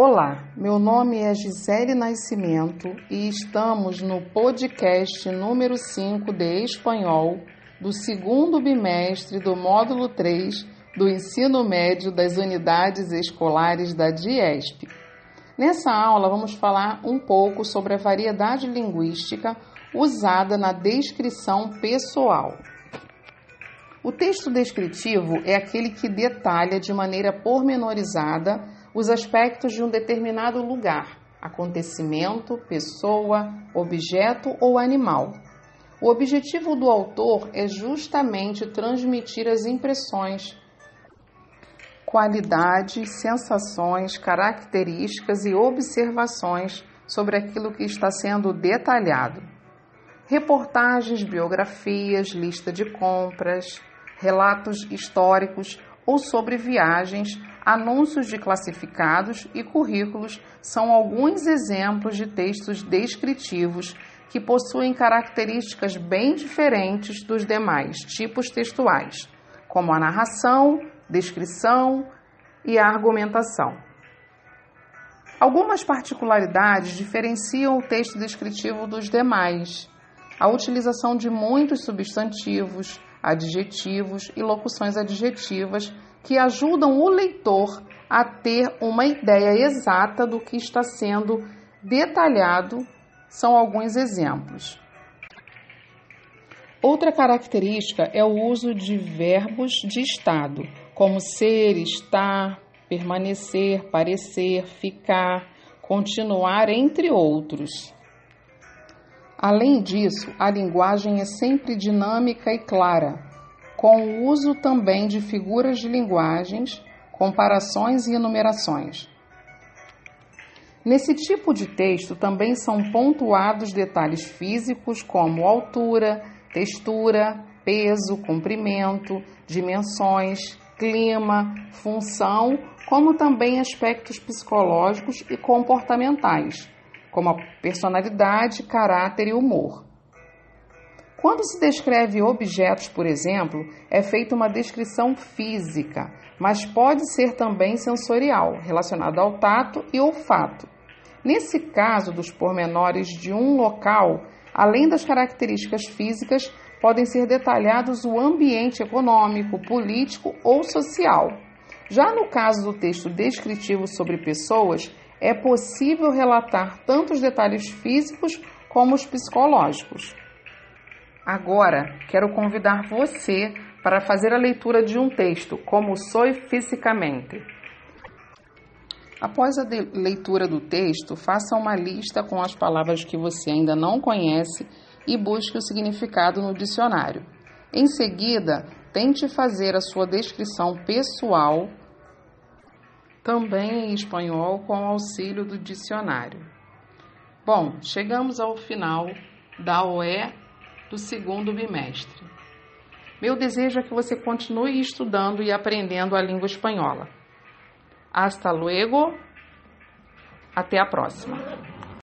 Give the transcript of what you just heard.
Olá, meu nome é Gisele Nascimento e estamos no podcast número 5 de Espanhol do segundo bimestre do módulo 3 do ensino médio das unidades escolares da DIESP. Nessa aula, vamos falar um pouco sobre a variedade linguística usada na descrição pessoal. O texto descritivo é aquele que detalha de maneira pormenorizada os aspectos de um determinado lugar, acontecimento, pessoa, objeto ou animal. O objetivo do autor é justamente transmitir as impressões, qualidades, sensações, características e observações sobre aquilo que está sendo detalhado. Reportagens, biografias, lista de compras, relatos históricos ou sobre viagens, anúncios de classificados e currículos são alguns exemplos de textos descritivos que possuem características bem diferentes dos demais tipos textuais, como a narração, descrição e a argumentação. Algumas particularidades diferenciam o texto descritivo dos demais. A utilização de muitos substantivos, adjetivos e locuções adjetivas que ajudam o leitor a ter uma ideia exata do que está sendo detalhado são alguns exemplos. Outra característica é o uso de verbos de estado, como ser, estar, permanecer, parecer, ficar, continuar, entre outros. Além disso, a linguagem é sempre dinâmica e clara, com o uso também de figuras de linguagens, comparações e enumerações. Nesse tipo de texto também são pontuados detalhes físicos como altura, textura, peso, comprimento, dimensões, clima, função, como também aspectos psicológicos e comportamentais, como a personalidade, caráter e humor. Quando se descreve objetos, por exemplo, é feita uma descrição física, mas pode ser também sensorial, relacionada ao tato e olfato. Nesse caso dos pormenores de um local, além das características físicas, podem ser detalhados o ambiente econômico, político ou social. Já no caso do texto descritivo sobre pessoas, é possível relatar tanto os detalhes físicos como os psicológicos. Agora, quero convidar você para fazer a leitura de um texto, Como Sou Fisicamente. Após a leitura do texto, faça uma lista com as palavras que você ainda não conhece e busque o significado no dicionário. Em seguida, tente fazer a sua descrição pessoal, também em espanhol, com auxílio do dicionário. Bom, chegamos ao final da OE do segundo bimestre. Meu desejo é que você continue estudando e aprendendo a língua espanhola. Hasta luego. Até a próxima.